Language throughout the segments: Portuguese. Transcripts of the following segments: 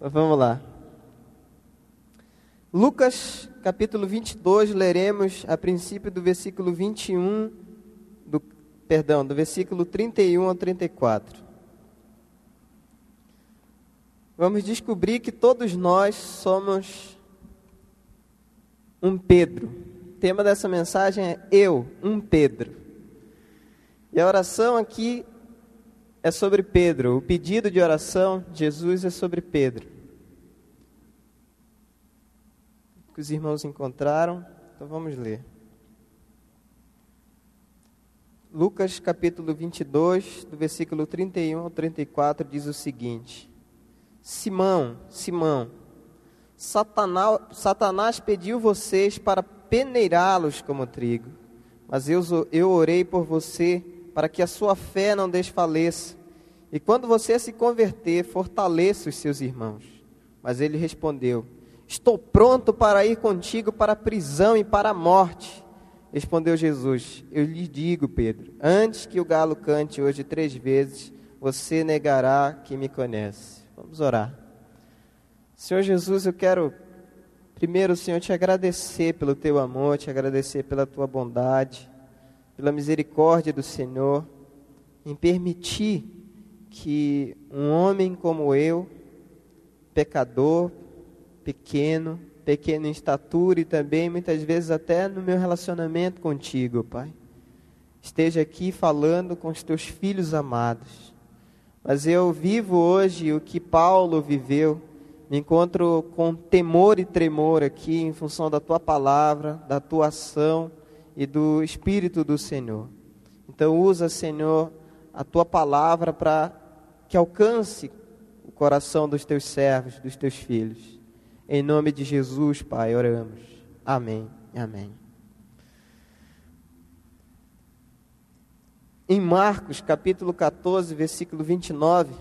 Mas vamos lá. Lucas capítulo 22, leremos a princípio do versículo 21, do, perdão, do versículo 31 ao 34. Vamos descobrir que todos nós somos um Pedro. O tema dessa mensagem é Eu, um Pedro. E a oração aqui é sobre Pedro. O pedido de oração de Jesus é sobre Pedro. Que os irmãos encontraram, então vamos ler. Lucas capítulo 22, do versículo 31 ao 34, diz o seguinte: Simão, Simão, Satanás, Satanás pediu vocês para peneirá-los como trigo, mas eu, eu orei por você para que a sua fé não desfaleça. E quando você se converter, fortaleça os seus irmãos. Mas ele respondeu: Estou pronto para ir contigo para a prisão e para a morte. Respondeu Jesus: Eu lhe digo, Pedro, antes que o galo cante hoje três vezes, você negará que me conhece. Vamos orar. Senhor Jesus, eu quero primeiro, Senhor, te agradecer pelo teu amor, te agradecer pela tua bondade pela misericórdia do Senhor, em permitir que um homem como eu, pecador, pequeno, pequeno em estatura e também muitas vezes até no meu relacionamento contigo, Pai, esteja aqui falando com os teus filhos amados. Mas eu vivo hoje o que Paulo viveu, me encontro com temor e tremor aqui em função da tua palavra, da tua ação e do Espírito do Senhor. Então, usa, Senhor, a tua palavra para que alcance o coração dos teus servos, dos teus filhos. Em nome de Jesus, Pai, oramos. Amém. Amém. Em Marcos, capítulo 14, versículo 29,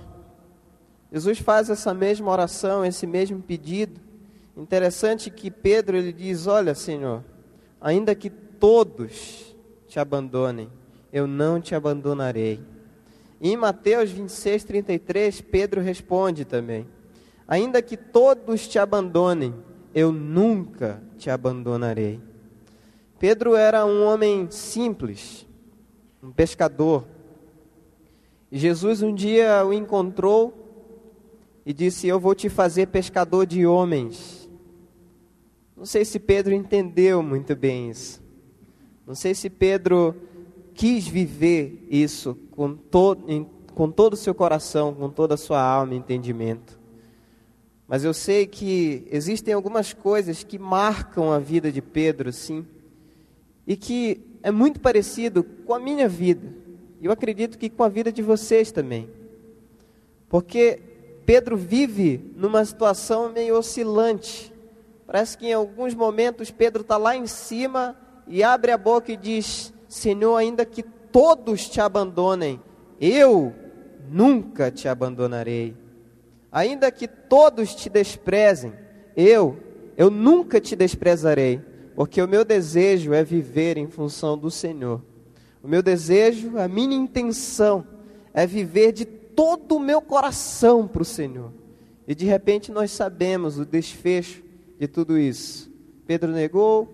Jesus faz essa mesma oração, esse mesmo pedido. Interessante que Pedro ele diz: "Olha, Senhor, ainda que todos te abandonem, eu não te abandonarei. E em Mateus 26, 33, Pedro responde também: Ainda que todos te abandonem, eu nunca te abandonarei. Pedro era um homem simples, um pescador. Jesus um dia o encontrou e disse: Eu vou te fazer pescador de homens. Não sei se Pedro entendeu muito bem isso. Não sei se Pedro quis viver isso com, to, com todo o seu coração, com toda a sua alma e entendimento. Mas eu sei que existem algumas coisas que marcam a vida de Pedro, sim, e que é muito parecido com a minha vida. E eu acredito que com a vida de vocês também. Porque Pedro vive numa situação meio oscilante. Parece que em alguns momentos Pedro está lá em cima e abre a boca e diz: Senhor, ainda que todos te abandonem, eu nunca te abandonarei. Ainda que todos te desprezem, eu, eu nunca te desprezarei, porque o meu desejo é viver em função do Senhor. O meu desejo, a minha intenção é viver de todo o meu coração para o Senhor. E de repente nós sabemos o desfecho de tudo isso. Pedro negou,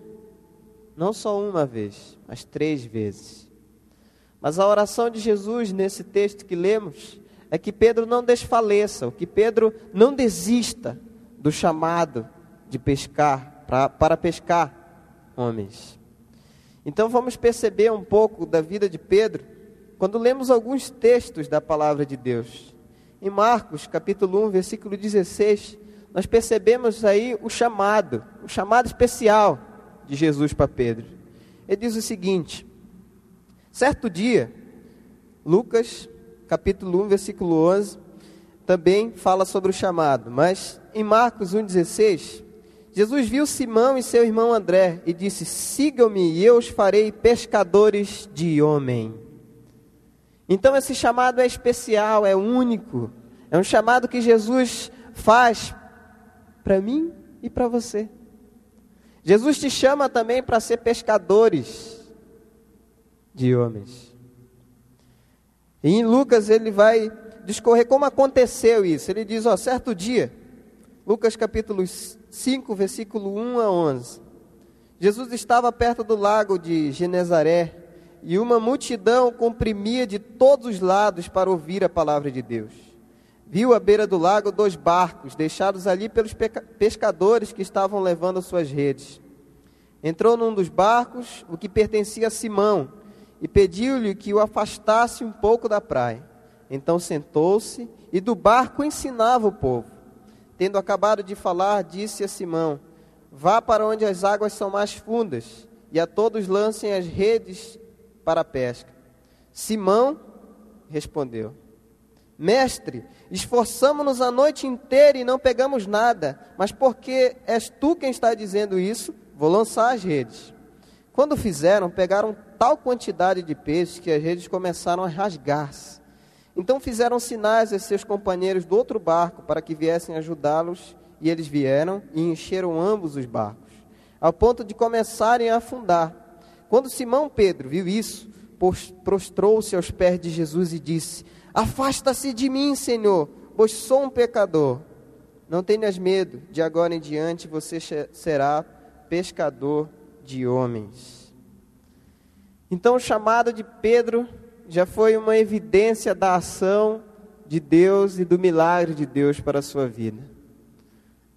não só uma vez, mas três vezes. Mas a oração de Jesus nesse texto que lemos é que Pedro não desfaleça, que Pedro não desista do chamado de pescar, pra, para pescar homens. Então vamos perceber um pouco da vida de Pedro quando lemos alguns textos da palavra de Deus. Em Marcos, capítulo 1, versículo 16, nós percebemos aí o chamado, o chamado especial de Jesus para Pedro. Ele diz o seguinte: certo dia, Lucas, capítulo 1, versículo 11, também fala sobre o chamado, mas em Marcos 1,16, Jesus viu Simão e seu irmão André e disse: Sigam-me e eu os farei pescadores de homem. Então esse chamado é especial, é único, é um chamado que Jesus faz para mim e para você. Jesus te chama também para ser pescadores de homens. E em Lucas ele vai discorrer como aconteceu isso. Ele diz: ó, certo dia, Lucas capítulo 5, versículo 1 a 11. Jesus estava perto do lago de Genezaré e uma multidão comprimia de todos os lados para ouvir a palavra de Deus. Viu à beira do lago dois barcos, deixados ali pelos pescadores que estavam levando suas redes. Entrou num dos barcos, o que pertencia a Simão, e pediu-lhe que o afastasse um pouco da praia. Então sentou-se e do barco ensinava o povo. Tendo acabado de falar, disse a Simão: Vá para onde as águas são mais fundas, e a todos lancem as redes para a pesca. Simão respondeu: Mestre, esforçamo-nos a noite inteira e não pegamos nada, mas porque és tu quem está dizendo isso, vou lançar as redes. Quando fizeram, pegaram tal quantidade de peixes que as redes começaram a rasgar-se. Então fizeram sinais a seus companheiros do outro barco para que viessem ajudá-los, e eles vieram e encheram ambos os barcos, ao ponto de começarem a afundar. Quando Simão Pedro viu isso, prostrou-se aos pés de Jesus e disse: Afasta-se de mim, Senhor, pois sou um pecador. Não tenhas medo, de agora em diante você será pescador de homens. Então, o chamado de Pedro já foi uma evidência da ação de Deus e do milagre de Deus para a sua vida.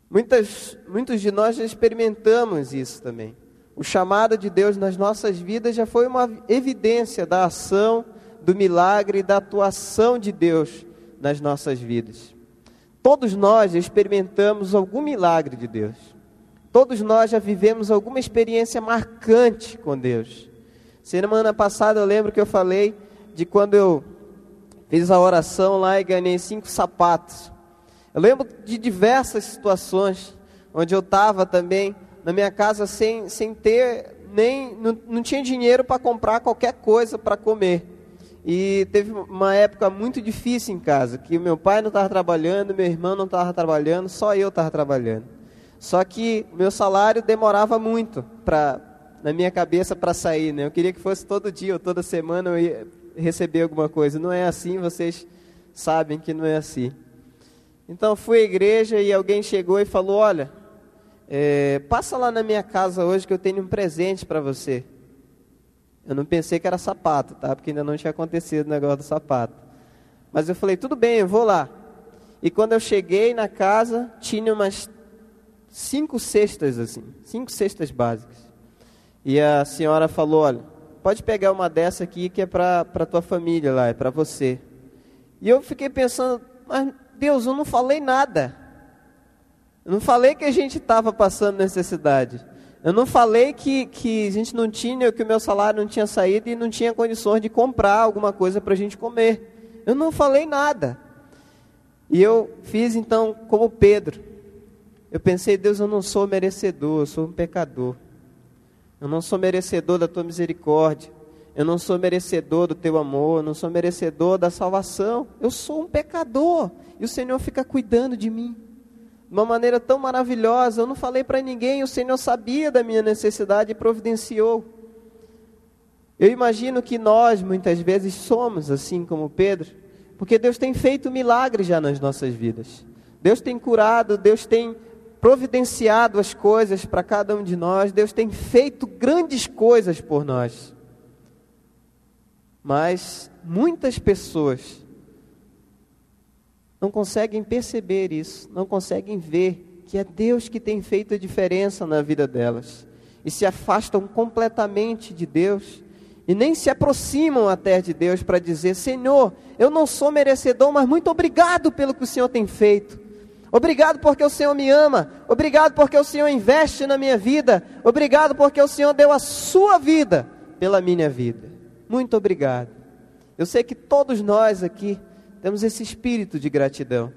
Muitas, muitos de nós já experimentamos isso também. O chamado de Deus nas nossas vidas já foi uma evidência da ação, do milagre e da atuação de Deus nas nossas vidas. Todos nós experimentamos algum milagre de Deus. Todos nós já vivemos alguma experiência marcante com Deus. Semana passada eu lembro que eu falei de quando eu fiz a oração lá e ganhei cinco sapatos. Eu lembro de diversas situações onde eu estava também na minha casa sem, sem ter nem. Não, não tinha dinheiro para comprar qualquer coisa para comer. E teve uma época muito difícil em casa, que meu pai não estava trabalhando, meu irmão não estava trabalhando, só eu estava trabalhando. Só que meu salário demorava muito para na minha cabeça para sair, né? Eu queria que fosse todo dia ou toda semana eu ia receber alguma coisa. Não é assim, vocês sabem que não é assim. Então fui à igreja e alguém chegou e falou: "Olha, é, passa lá na minha casa hoje que eu tenho um presente para você. Eu não pensei que era sapato, tá? Porque ainda não tinha acontecido o negócio do sapato. Mas eu falei, tudo bem, eu vou lá. E quando eu cheguei na casa, tinha umas cinco cestas assim, cinco cestas básicas. E a senhora falou, olha, pode pegar uma dessa aqui que é para tua família lá, é para você. E eu fiquei pensando, mas Deus, eu não falei nada. Eu não falei que a gente estava passando necessidade. Eu não falei que, que a gente não tinha, que o meu salário não tinha saído e não tinha condições de comprar alguma coisa para a gente comer. Eu não falei nada. E eu fiz então como Pedro. Eu pensei, Deus, eu não sou merecedor, eu sou um pecador. Eu não sou merecedor da tua misericórdia. Eu não sou merecedor do teu amor, eu não sou merecedor da salvação. Eu sou um pecador. E o Senhor fica cuidando de mim de uma maneira tão maravilhosa. Eu não falei para ninguém, o Senhor sabia da minha necessidade e providenciou. Eu imagino que nós muitas vezes somos assim como Pedro, porque Deus tem feito milagres já nas nossas vidas. Deus tem curado, Deus tem providenciado as coisas para cada um de nós, Deus tem feito grandes coisas por nós. Mas muitas pessoas não conseguem perceber isso, não conseguem ver que é Deus que tem feito a diferença na vida delas. E se afastam completamente de Deus e nem se aproximam até de Deus para dizer: Senhor, eu não sou merecedor, mas muito obrigado pelo que o Senhor tem feito. Obrigado porque o Senhor me ama. Obrigado porque o Senhor investe na minha vida. Obrigado porque o Senhor deu a sua vida pela minha vida. Muito obrigado. Eu sei que todos nós aqui temos esse espírito de gratidão,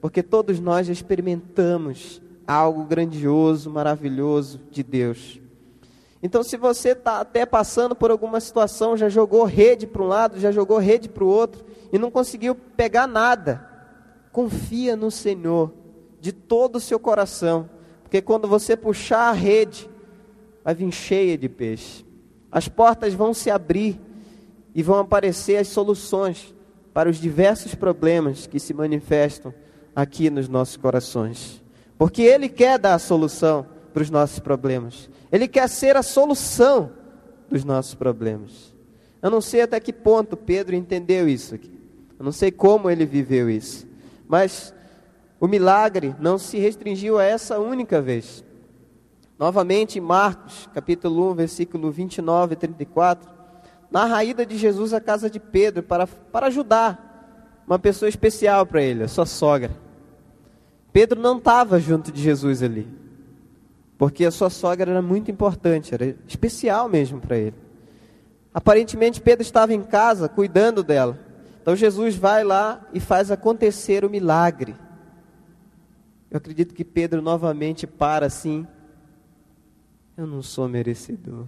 porque todos nós já experimentamos algo grandioso, maravilhoso de Deus. Então, se você está até passando por alguma situação, já jogou rede para um lado, já jogou rede para o outro e não conseguiu pegar nada, confia no Senhor de todo o seu coração, porque quando você puxar a rede, vai vir cheia de peixe. As portas vão se abrir e vão aparecer as soluções para os diversos problemas que se manifestam aqui nos nossos corações. Porque Ele quer dar a solução para os nossos problemas. Ele quer ser a solução dos nossos problemas. Eu não sei até que ponto Pedro entendeu isso aqui. Eu não sei como ele viveu isso. Mas o milagre não se restringiu a essa única vez. Novamente, em Marcos, capítulo 1, versículo 29 e 34, narra a ida de Jesus à casa de Pedro para, para ajudar uma pessoa especial para ele, a sua sogra. Pedro não estava junto de Jesus ali, porque a sua sogra era muito importante, era especial mesmo para ele. Aparentemente, Pedro estava em casa cuidando dela. Então, Jesus vai lá e faz acontecer o milagre. Eu acredito que Pedro novamente para assim eu não sou merecedor.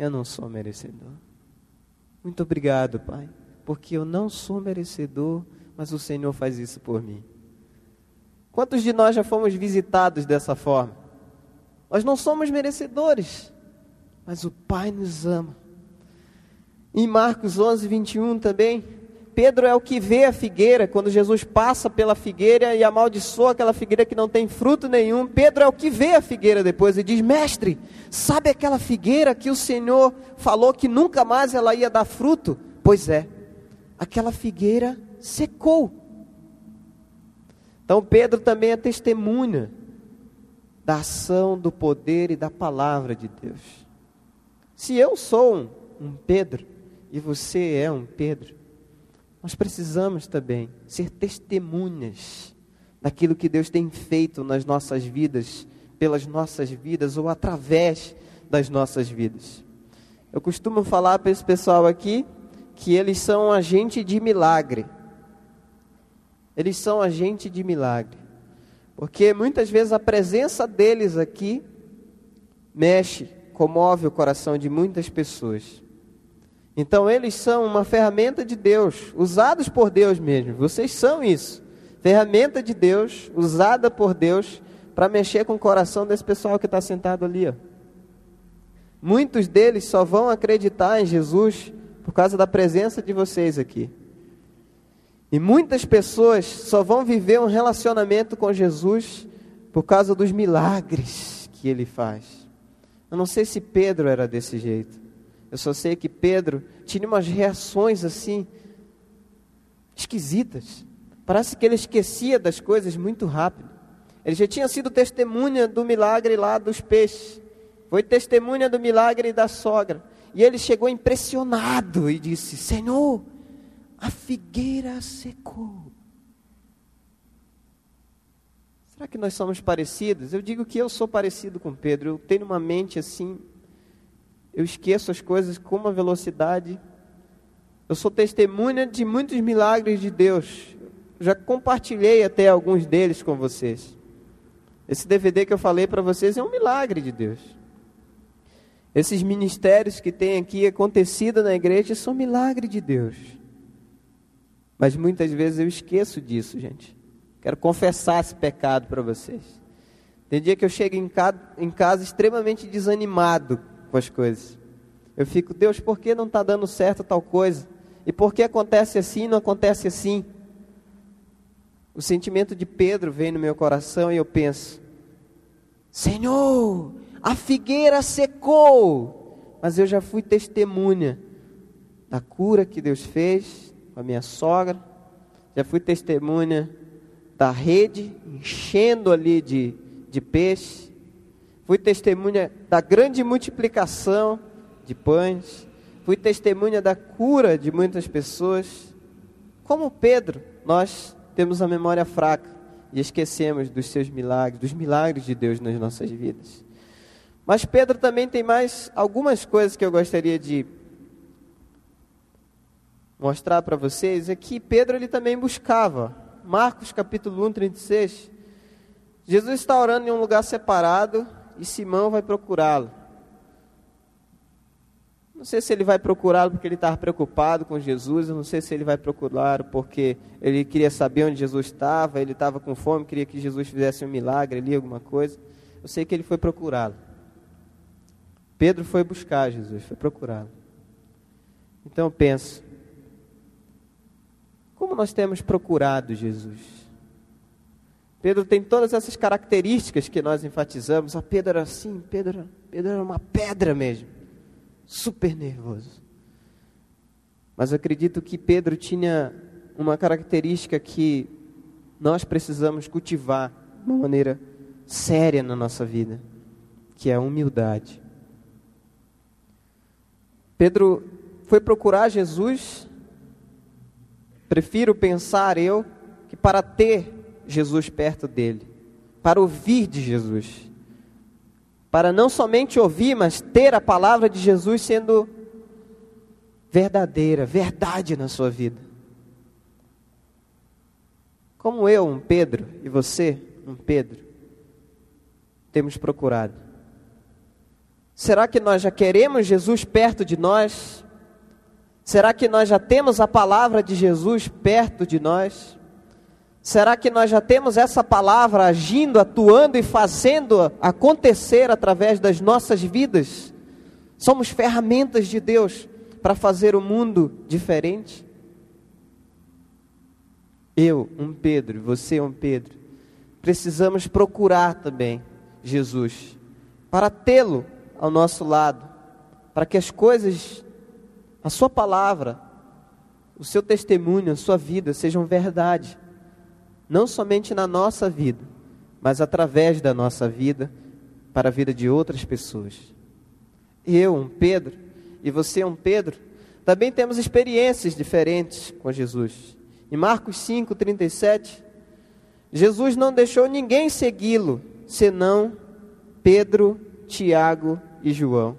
Eu não sou merecedor. Muito obrigado, Pai, porque eu não sou merecedor, mas o Senhor faz isso por mim. Quantos de nós já fomos visitados dessa forma? Nós não somos merecedores, mas o Pai nos ama. Em Marcos 11, 21 também, Pedro é o que vê a figueira, quando Jesus passa pela figueira e amaldiçoa aquela figueira que não tem fruto nenhum. Pedro é o que vê a figueira depois e diz: Mestre, sabe aquela figueira que o Senhor falou que nunca mais ela ia dar fruto? Pois é, aquela figueira secou. Então Pedro também é testemunha da ação, do poder e da palavra de Deus. Se eu sou um, Pedro e você é um Pedro, nós precisamos também ser testemunhas daquilo que Deus tem feito nas nossas vidas, pelas nossas vidas ou através das nossas vidas. Eu costumo falar para esse pessoal aqui que eles são agente de milagre. Eles são agente de milagre. Porque muitas vezes a presença deles aqui mexe, comove o coração de muitas pessoas. Então eles são uma ferramenta de Deus, usados por Deus mesmo. Vocês são isso. Ferramenta de Deus, usada por Deus para mexer com o coração desse pessoal que está sentado ali. Ó. Muitos deles só vão acreditar em Jesus por causa da presença de vocês aqui. E muitas pessoas só vão viver um relacionamento com Jesus por causa dos milagres que ele faz. Eu não sei se Pedro era desse jeito. Eu só sei que Pedro tinha umas reações assim, esquisitas. Parece que ele esquecia das coisas muito rápido. Ele já tinha sido testemunha do milagre lá dos peixes. Foi testemunha do milagre da sogra. E ele chegou impressionado e disse: Senhor, a figueira secou. Será que nós somos parecidos? Eu digo que eu sou parecido com Pedro. Eu tenho uma mente assim eu esqueço as coisas com uma velocidade. Eu sou testemunha de muitos milagres de Deus. Já compartilhei até alguns deles com vocês. Esse DVD que eu falei para vocês é um milagre de Deus. Esses ministérios que tem aqui acontecido na igreja são milagre de Deus. Mas muitas vezes eu esqueço disso, gente. Quero confessar esse pecado para vocês. Tem dia que eu chego em casa, em casa extremamente desanimado, com as coisas. Eu fico, Deus, por que não está dando certo tal coisa? E por que acontece assim e não acontece assim? O sentimento de Pedro vem no meu coração e eu penso: Senhor, a figueira secou, mas eu já fui testemunha da cura que Deus fez com a minha sogra, já fui testemunha da rede enchendo ali de, de peixe, fui testemunha da grande multiplicação de pães, fui testemunha da cura de muitas pessoas. Como Pedro, nós temos a memória fraca e esquecemos dos seus milagres, dos milagres de Deus nas nossas vidas. Mas Pedro também tem mais algumas coisas que eu gostaria de mostrar para vocês. É que Pedro ele também buscava. Marcos capítulo 1, 36. Jesus está orando em um lugar separado e Simão vai procurá-lo. Não sei se ele vai procurá-lo porque ele estava preocupado com Jesus, não sei se ele vai procurá-lo porque ele queria saber onde Jesus estava, ele estava com fome, queria que Jesus fizesse um milagre ali, alguma coisa. Eu sei que ele foi procurá-lo. Pedro foi buscar Jesus, foi procurá-lo. Então eu penso, como nós temos procurado Jesus? Pedro tem todas essas características que nós enfatizamos. A Pedro era assim, Pedro, Pedro era uma pedra mesmo, super nervoso. Mas acredito que Pedro tinha uma característica que nós precisamos cultivar de uma maneira séria na nossa vida, que é a humildade. Pedro foi procurar Jesus. Prefiro pensar eu que para ter Jesus perto dele, para ouvir de Jesus, para não somente ouvir, mas ter a palavra de Jesus sendo verdadeira, verdade na sua vida. Como eu, um Pedro, e você, um Pedro, temos procurado. Será que nós já queremos Jesus perto de nós? Será que nós já temos a palavra de Jesus perto de nós? Será que nós já temos essa palavra agindo, atuando e fazendo acontecer através das nossas vidas? Somos ferramentas de Deus para fazer o mundo diferente? Eu, um Pedro, você, um Pedro, precisamos procurar também Jesus para tê-lo ao nosso lado, para que as coisas, a Sua palavra, o seu testemunho, a sua vida sejam verdade não somente na nossa vida, mas através da nossa vida, para a vida de outras pessoas. Eu, um Pedro, e você, um Pedro, também temos experiências diferentes com Jesus. Em Marcos 5, 37, Jesus não deixou ninguém segui-lo, senão Pedro, Tiago e João.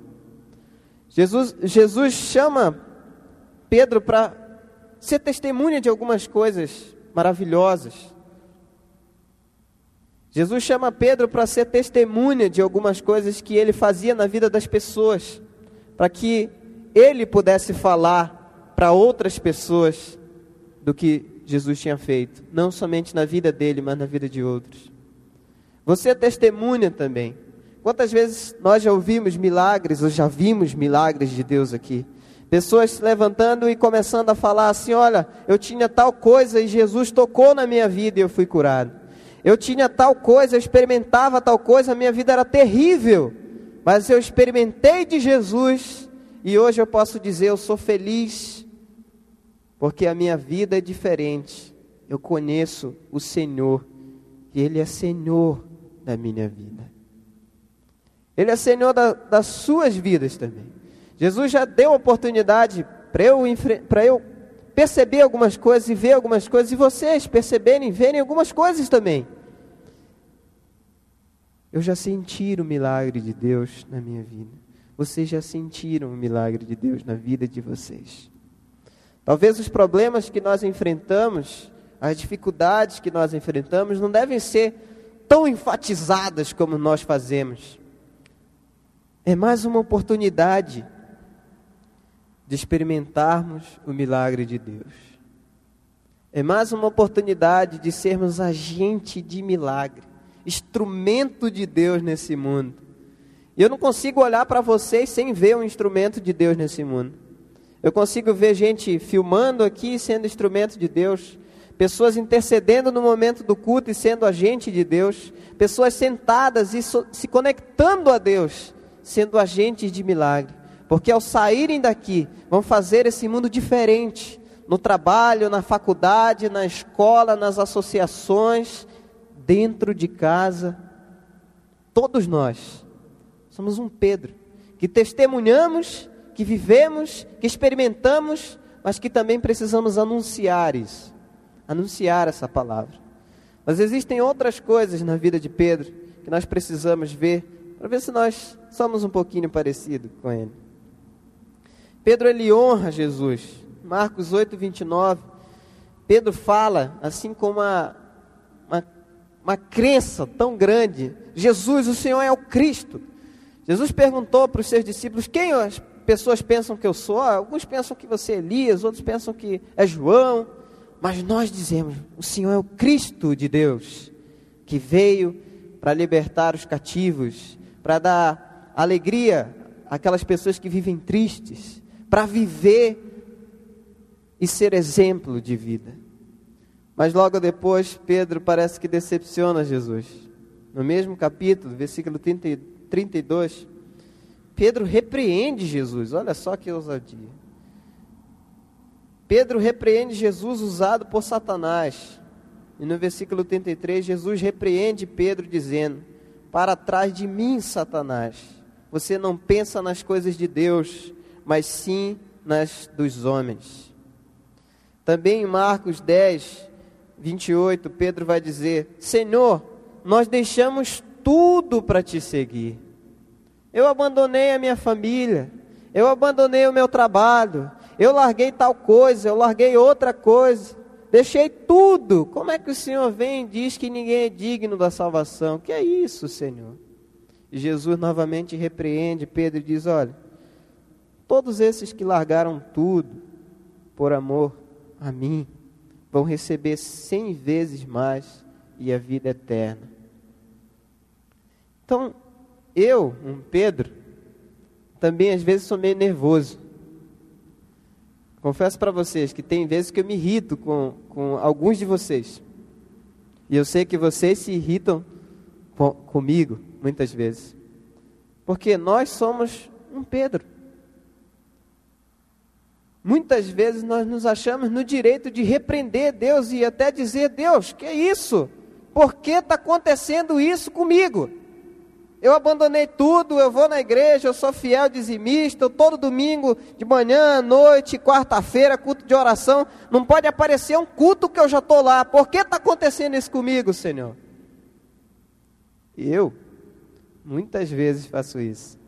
Jesus, Jesus chama Pedro para ser testemunha de algumas coisas maravilhosas. Jesus chama Pedro para ser testemunha de algumas coisas que ele fazia na vida das pessoas, para que ele pudesse falar para outras pessoas do que Jesus tinha feito, não somente na vida dele, mas na vida de outros. Você é testemunha também. Quantas vezes nós já ouvimos milagres, ou já vimos milagres de Deus aqui? Pessoas se levantando e começando a falar assim: Olha, eu tinha tal coisa e Jesus tocou na minha vida e eu fui curado. Eu tinha tal coisa, eu experimentava tal coisa, a minha vida era terrível, mas eu experimentei de Jesus e hoje eu posso dizer: eu sou feliz, porque a minha vida é diferente. Eu conheço o Senhor e Ele é Senhor da minha vida. Ele é Senhor da, das suas vidas também. Jesus já deu oportunidade para eu, eu perceber algumas coisas e ver algumas coisas, e vocês perceberem e verem algumas coisas também. Eu já senti o milagre de Deus na minha vida. Vocês já sentiram o milagre de Deus na vida de vocês. Talvez os problemas que nós enfrentamos, as dificuldades que nós enfrentamos, não devem ser tão enfatizadas como nós fazemos. É mais uma oportunidade de experimentarmos o milagre de Deus. É mais uma oportunidade de sermos agente de milagre, instrumento de Deus nesse mundo. E eu não consigo olhar para vocês sem ver um instrumento de Deus nesse mundo. Eu consigo ver gente filmando aqui sendo instrumento de Deus, pessoas intercedendo no momento do culto e sendo agente de Deus, pessoas sentadas e so se conectando a Deus, sendo agentes de milagre. Porque ao saírem daqui, vão fazer esse mundo diferente. No trabalho, na faculdade, na escola, nas associações, dentro de casa. Todos nós somos um Pedro que testemunhamos, que vivemos, que experimentamos, mas que também precisamos anunciar isso, anunciar essa palavra. Mas existem outras coisas na vida de Pedro que nós precisamos ver para ver se nós somos um pouquinho parecidos com ele. Pedro ele honra Jesus. Marcos 8, 29. Pedro fala assim com uma, uma, uma crença tão grande: Jesus, o Senhor é o Cristo. Jesus perguntou para os seus discípulos: quem as pessoas pensam que eu sou? Alguns pensam que você é Elias, outros pensam que é João. Mas nós dizemos: o Senhor é o Cristo de Deus, que veio para libertar os cativos, para dar alegria àquelas pessoas que vivem tristes, para viver e ser exemplo de vida. Mas logo depois, Pedro parece que decepciona Jesus. No mesmo capítulo, versículo 30, 32, Pedro repreende Jesus. Olha só que ousadia. Pedro repreende Jesus usado por Satanás. E no versículo 33, Jesus repreende Pedro dizendo: Para trás de mim, Satanás, você não pensa nas coisas de Deus, mas sim nas dos homens. Também em Marcos 10, 28, Pedro vai dizer: Senhor, nós deixamos tudo para te seguir. Eu abandonei a minha família, eu abandonei o meu trabalho, eu larguei tal coisa, eu larguei outra coisa. Deixei tudo. Como é que o Senhor vem e diz que ninguém é digno da salvação? Que é isso, Senhor? E Jesus novamente repreende Pedro e diz: Olha, todos esses que largaram tudo por amor a mim vão receber cem vezes mais e a vida eterna. Então, eu, um Pedro, também às vezes sou meio nervoso. Confesso para vocês que tem vezes que eu me irrito com, com alguns de vocês. E eu sei que vocês se irritam com, comigo, muitas vezes. Porque nós somos um Pedro. Muitas vezes nós nos achamos no direito de repreender Deus e até dizer: Deus, que é isso? Por que está acontecendo isso comigo? Eu abandonei tudo, eu vou na igreja, eu sou fiel dizimista, eu todo domingo, de manhã, noite, quarta-feira, culto de oração. Não pode aparecer um culto que eu já estou lá. Por que está acontecendo isso comigo, Senhor? Eu, muitas vezes faço isso.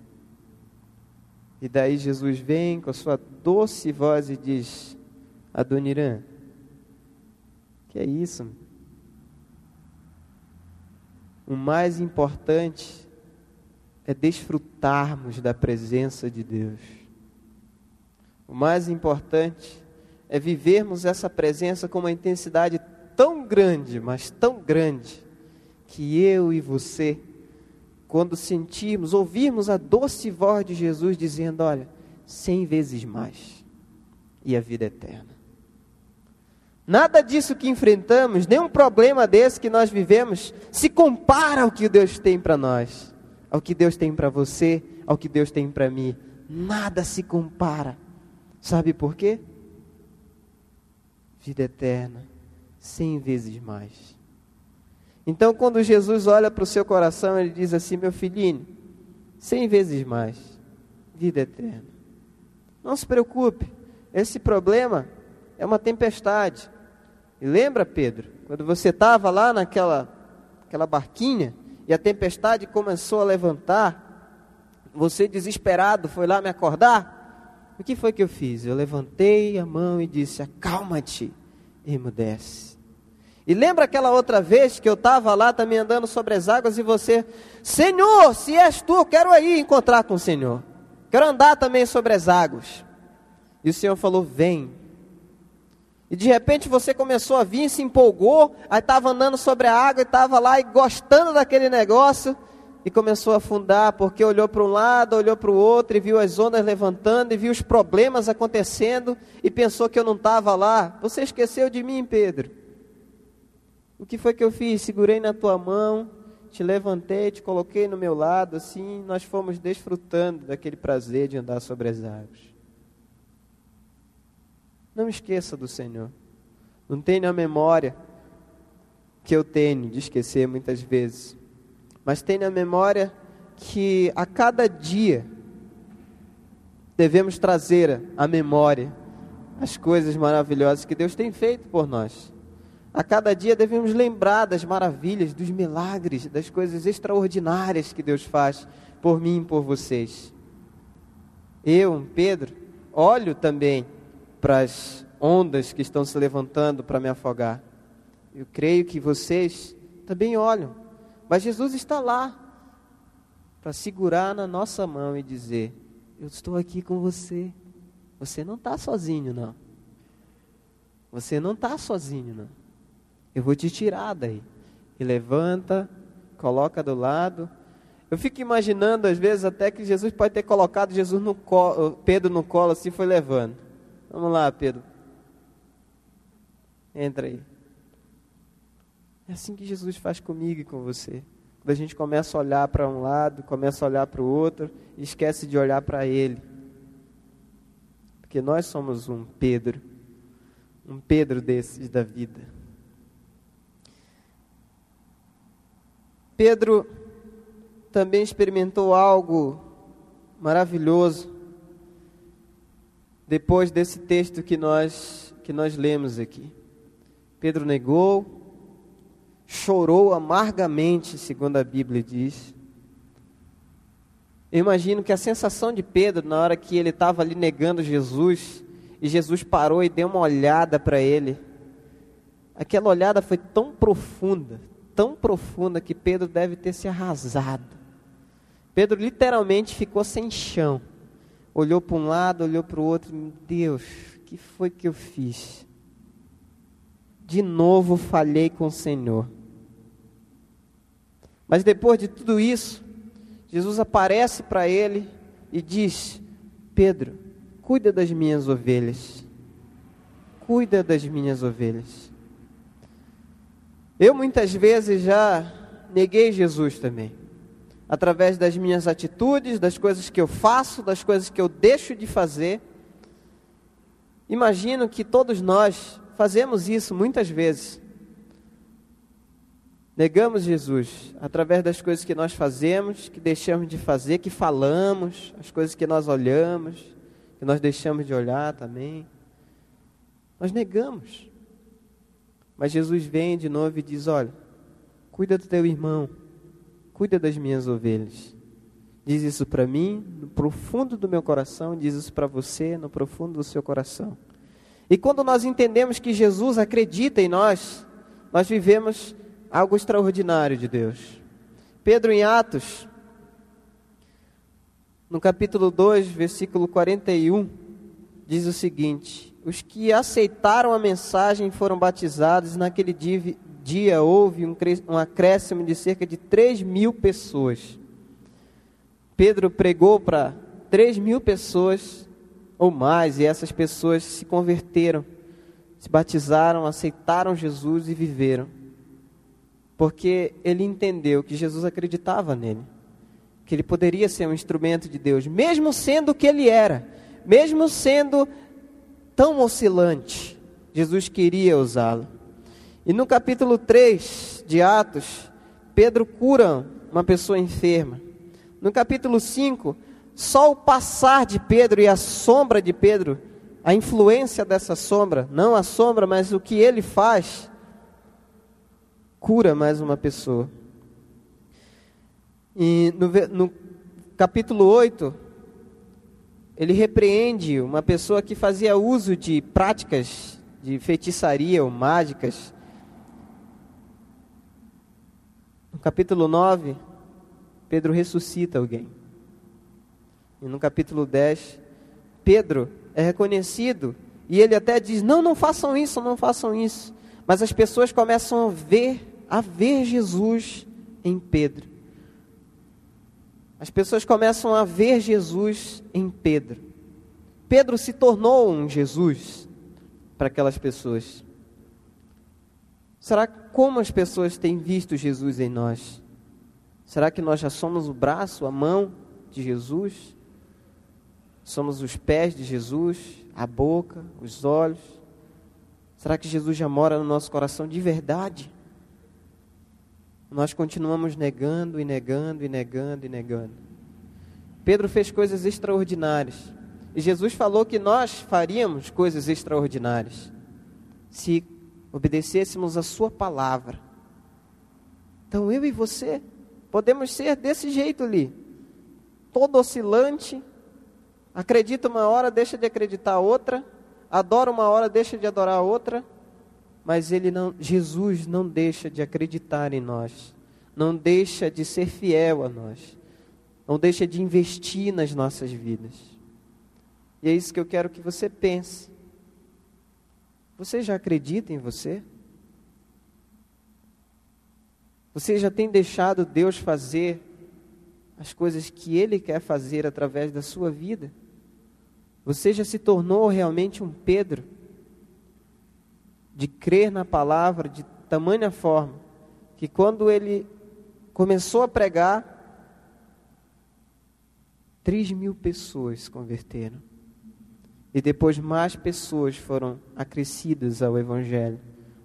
E daí Jesus vem com a sua doce voz e diz: Adoniran, que é isso? O mais importante é desfrutarmos da presença de Deus. O mais importante é vivermos essa presença com uma intensidade tão grande, mas tão grande, que eu e você, quando sentirmos, ouvirmos a doce voz de Jesus dizendo: Olha, cem vezes mais, e a vida eterna. Nada disso que enfrentamos, nenhum problema desse que nós vivemos, se compara ao que Deus tem para nós ao que Deus tem para você, ao que Deus tem para mim. Nada se compara. Sabe por quê? Vida eterna, cem vezes mais. Então, quando Jesus olha para o seu coração, ele diz assim: Meu filhinho, cem vezes mais, vida eterna. Não se preocupe, esse problema é uma tempestade. E lembra, Pedro, quando você estava lá naquela aquela barquinha, e a tempestade começou a levantar, você desesperado foi lá me acordar? O que foi que eu fiz? Eu levantei a mão e disse: Acalma-te, emudece. E lembra aquela outra vez que eu estava lá também andando sobre as águas e você, Senhor, se és tu, eu quero aí encontrar com o Senhor. Quero andar também sobre as águas. E o Senhor falou: Vem. E de repente você começou a vir, se empolgou, aí estava andando sobre a água e estava lá e gostando daquele negócio e começou a afundar porque olhou para um lado, olhou para o outro e viu as ondas levantando e viu os problemas acontecendo e pensou que eu não estava lá. Você esqueceu de mim, Pedro? O que foi que eu fiz? Segurei na tua mão, te levantei, te coloquei no meu lado, assim nós fomos desfrutando daquele prazer de andar sobre as águas. Não esqueça do Senhor. Não tenha a memória que eu tenho de esquecer muitas vezes. Mas tenha a memória que a cada dia devemos trazer à memória as coisas maravilhosas que Deus tem feito por nós. A cada dia devemos lembrar das maravilhas, dos milagres, das coisas extraordinárias que Deus faz por mim e por vocês. Eu, Pedro, olho também para as ondas que estão se levantando para me afogar. Eu creio que vocês também olham, mas Jesus está lá para segurar na nossa mão e dizer: Eu estou aqui com você. Você não está sozinho, não. Você não está sozinho, não. Eu vou te tirar daí. E levanta, coloca do lado. Eu fico imaginando, às vezes, até que Jesus pode ter colocado Jesus no colo, Pedro no colo, assim foi levando. Vamos lá, Pedro. Entra aí. É assim que Jesus faz comigo e com você. Quando a gente começa a olhar para um lado, começa a olhar para o outro e esquece de olhar para Ele. Porque nós somos um Pedro, um Pedro desses da vida. Pedro também experimentou algo maravilhoso depois desse texto que nós que nós lemos aqui. Pedro negou, chorou amargamente, segundo a Bíblia diz. Eu imagino que a sensação de Pedro na hora que ele estava ali negando Jesus e Jesus parou e deu uma olhada para ele. Aquela olhada foi tão profunda, tão profunda que Pedro deve ter se arrasado. Pedro literalmente ficou sem chão. Olhou para um lado, olhou para o outro. Meu Deus, que foi que eu fiz? De novo falhei com o Senhor. Mas depois de tudo isso, Jesus aparece para ele e diz: Pedro, cuida das minhas ovelhas. Cuida das minhas ovelhas. Eu muitas vezes já neguei Jesus também através das minhas atitudes, das coisas que eu faço, das coisas que eu deixo de fazer. Imagino que todos nós fazemos isso muitas vezes. Negamos Jesus através das coisas que nós fazemos, que deixamos de fazer, que falamos, as coisas que nós olhamos, que nós deixamos de olhar também. Nós negamos. Mas Jesus vem de novo e diz: Olha, cuida do teu irmão cuida das minhas ovelhas. Diz isso para mim, no profundo do meu coração, diz isso para você, no profundo do seu coração. E quando nós entendemos que Jesus acredita em nós, nós vivemos algo extraordinário de Deus. Pedro, em Atos, no capítulo 2, versículo 41, diz o seguinte: Os que aceitaram a mensagem foram batizados, naquele dia dia houve um, um acréscimo de cerca de 3 mil pessoas. Pedro pregou para 3 mil pessoas ou mais, e essas pessoas se converteram, se batizaram, aceitaram Jesus e viveram. Porque ele entendeu que Jesus acreditava nele, que ele poderia ser um instrumento de Deus, mesmo sendo o que ele era, mesmo sendo tão oscilante, Jesus queria usá-lo. E no capítulo 3 de Atos, Pedro cura uma pessoa enferma. No capítulo 5, só o passar de Pedro e a sombra de Pedro, a influência dessa sombra, não a sombra, mas o que ele faz, cura mais uma pessoa. E no, no capítulo 8, ele repreende uma pessoa que fazia uso de práticas de feitiçaria ou mágicas No capítulo 9, Pedro ressuscita alguém. E no capítulo 10, Pedro é reconhecido e ele até diz: "Não, não façam isso, não façam isso". Mas as pessoas começam a ver, a ver Jesus em Pedro. As pessoas começam a ver Jesus em Pedro. Pedro se tornou um Jesus para aquelas pessoas. Será como as pessoas têm visto Jesus em nós? Será que nós já somos o braço, a mão de Jesus? Somos os pés de Jesus, a boca, os olhos? Será que Jesus já mora no nosso coração de verdade? Nós continuamos negando e negando e negando e negando. Pedro fez coisas extraordinárias. E Jesus falou que nós faríamos coisas extraordinárias se obedecêssemos a Sua palavra. Então eu e você podemos ser desse jeito ali, todo oscilante, acredita uma hora, deixa de acreditar outra, adora uma hora, deixa de adorar outra, mas ele não, Jesus não deixa de acreditar em nós, não deixa de ser fiel a nós, não deixa de investir nas nossas vidas. E é isso que eu quero que você pense. Você já acredita em você? Você já tem deixado Deus fazer as coisas que Ele quer fazer através da sua vida? Você já se tornou realmente um Pedro de crer na palavra de tamanha forma que quando ele começou a pregar, 3 mil pessoas se converteram. E depois mais pessoas foram acrescidas ao Evangelho,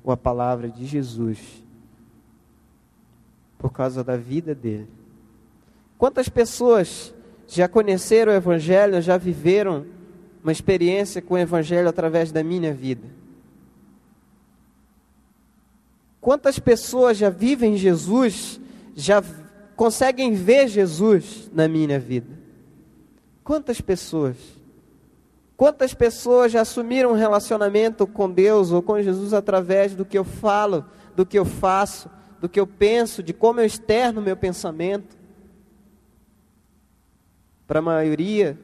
ou à palavra de Jesus, por causa da vida dele. Quantas pessoas já conheceram o Evangelho, já viveram uma experiência com o Evangelho através da minha vida? Quantas pessoas já vivem Jesus, já conseguem ver Jesus na minha vida? Quantas pessoas? Quantas pessoas já assumiram um relacionamento com Deus ou com Jesus através do que eu falo, do que eu faço, do que eu penso, de como eu externo meu pensamento? Para a maioria,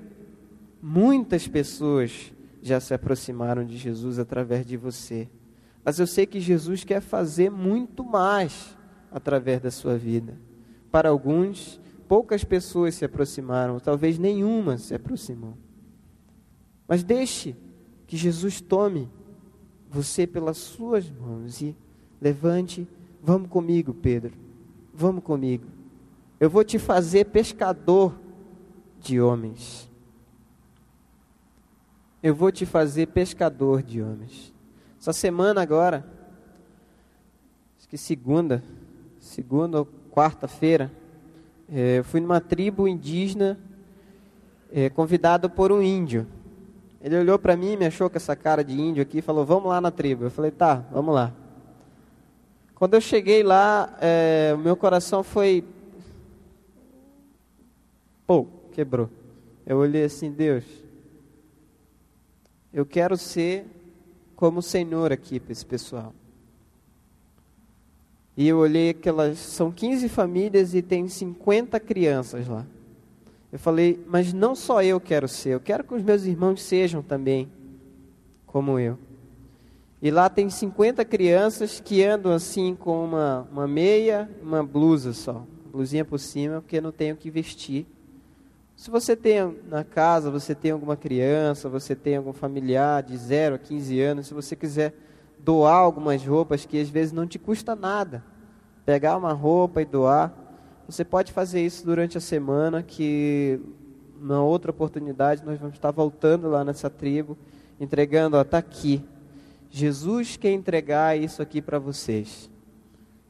muitas pessoas já se aproximaram de Jesus através de você. Mas eu sei que Jesus quer fazer muito mais através da sua vida. Para alguns, poucas pessoas se aproximaram, talvez nenhuma se aproximou. Mas deixe que Jesus tome você pelas suas mãos e levante, vamos comigo, Pedro. Vamos comigo. Eu vou te fazer pescador de homens. Eu vou te fazer pescador de homens. Essa semana agora, acho que segunda, segunda ou quarta-feira, é, eu fui numa tribo indígena é, convidado por um índio. Ele olhou para mim, me achou com essa cara de índio aqui e falou: Vamos lá na tribo. Eu falei: Tá, vamos lá. Quando eu cheguei lá, é, o meu coração foi. Pô, quebrou. Eu olhei assim: Deus, eu quero ser como Senhor aqui para esse pessoal. E eu olhei aquelas. São 15 famílias e tem 50 crianças lá. Eu falei, mas não só eu quero ser, eu quero que os meus irmãos sejam também como eu. E lá tem 50 crianças que andam assim com uma, uma meia, uma blusa só, blusinha por cima, porque não tem o que vestir. Se você tem na casa, você tem alguma criança, você tem algum familiar de 0 a 15 anos, se você quiser doar algumas roupas que às vezes não te custa nada. Pegar uma roupa e doar. Você pode fazer isso durante a semana, que na outra oportunidade nós vamos estar voltando lá nessa tribo, entregando, está aqui. Jesus quer entregar isso aqui para vocês.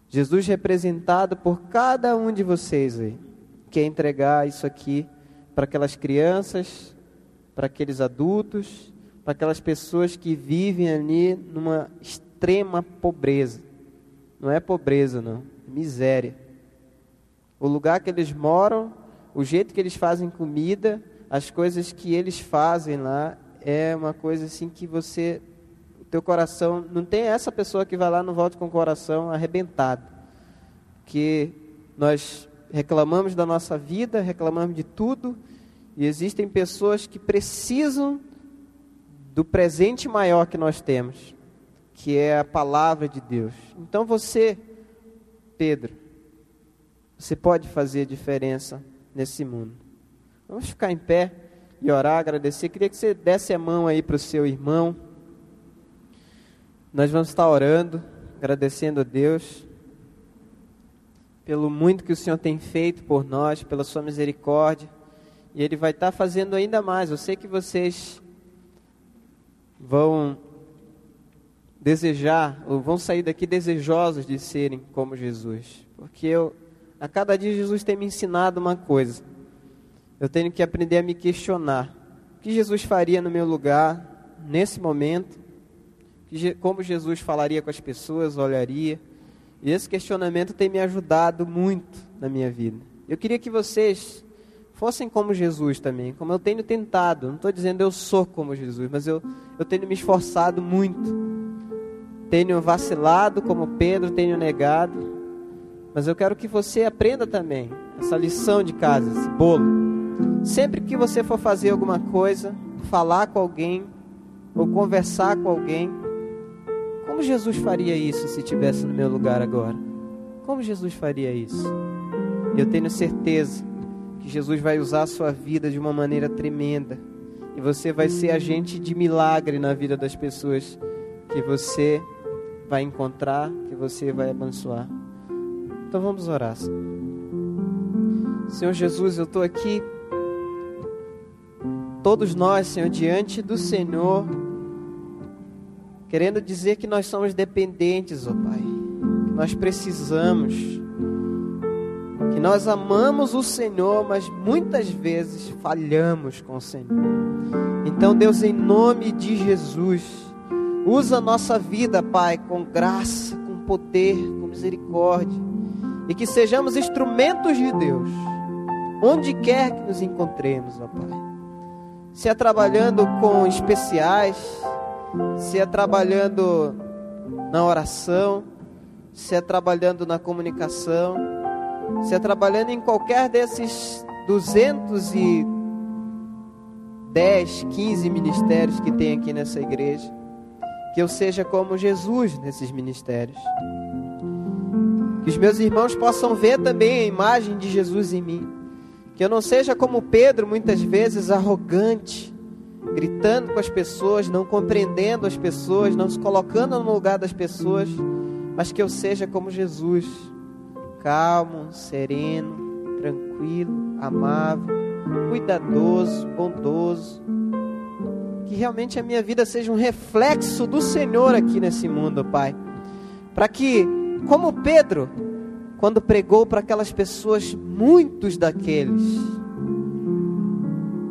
Jesus representado por cada um de vocês aí, quer entregar isso aqui para aquelas crianças, para aqueles adultos, para aquelas pessoas que vivem ali numa extrema pobreza. Não é pobreza, não, é miséria. O lugar que eles moram, o jeito que eles fazem comida, as coisas que eles fazem lá, é uma coisa assim que você, o teu coração, não tem essa pessoa que vai lá não volta com o coração arrebentado. Que nós reclamamos da nossa vida, reclamamos de tudo, e existem pessoas que precisam do presente maior que nós temos, que é a palavra de Deus. Então você, Pedro, você pode fazer diferença nesse mundo. Vamos ficar em pé e orar, agradecer. Queria que você desse a mão aí para o seu irmão. Nós vamos estar orando, agradecendo a Deus pelo muito que o Senhor tem feito por nós, pela sua misericórdia. E Ele vai estar fazendo ainda mais. Eu sei que vocês vão desejar, ou vão sair daqui desejosos de serem como Jesus. Porque eu, a cada dia Jesus tem me ensinado uma coisa. Eu tenho que aprender a me questionar. O que Jesus faria no meu lugar, nesse momento? Como Jesus falaria com as pessoas, olharia? E esse questionamento tem me ajudado muito na minha vida. Eu queria que vocês fossem como Jesus também, como eu tenho tentado. Não estou dizendo eu sou como Jesus, mas eu, eu tenho me esforçado muito. Tenho vacilado como Pedro, tenho negado. Mas eu quero que você aprenda também essa lição de casa, esse bolo. Sempre que você for fazer alguma coisa, falar com alguém ou conversar com alguém, como Jesus faria isso se estivesse no meu lugar agora? Como Jesus faria isso? Eu tenho certeza que Jesus vai usar a sua vida de uma maneira tremenda. E você vai ser agente de milagre na vida das pessoas que você vai encontrar, que você vai abençoar. Então vamos orar. Senhor Jesus, eu estou aqui, todos nós, Senhor, diante do Senhor, querendo dizer que nós somos dependentes, ó oh Pai, que nós precisamos, que nós amamos o Senhor, mas muitas vezes falhamos com o Senhor. Então, Deus, em nome de Jesus, usa a nossa vida, Pai, com graça, com poder, com misericórdia, e que sejamos instrumentos de Deus, onde quer que nos encontremos, ó Pai. Se é trabalhando com especiais, se é trabalhando na oração, se é trabalhando na comunicação, se é trabalhando em qualquer desses 210, 15 ministérios que tem aqui nessa igreja, que eu seja como Jesus nesses ministérios. Que os meus irmãos possam ver também a imagem de Jesus em mim. Que eu não seja como Pedro, muitas vezes arrogante, gritando com as pessoas, não compreendendo as pessoas, não se colocando no lugar das pessoas, mas que eu seja como Jesus, calmo, sereno, tranquilo, amável, cuidadoso, bondoso. Que realmente a minha vida seja um reflexo do Senhor aqui nesse mundo, Pai. Para que, como Pedro, quando pregou para aquelas pessoas, muitos daqueles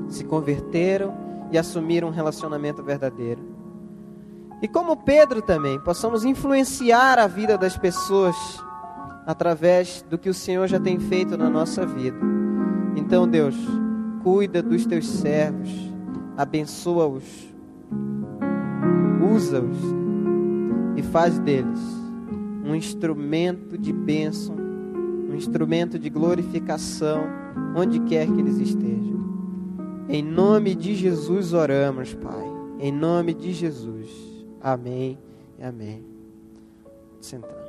se converteram e assumiram um relacionamento verdadeiro. E como Pedro também, possamos influenciar a vida das pessoas através do que o Senhor já tem feito na nossa vida. Então, Deus, cuida dos teus servos, abençoa-os, usa-os e faz deles um instrumento de bênção, um instrumento de glorificação, onde quer que eles estejam. Em nome de Jesus oramos, Pai. Em nome de Jesus. Amém e amém. Sentando.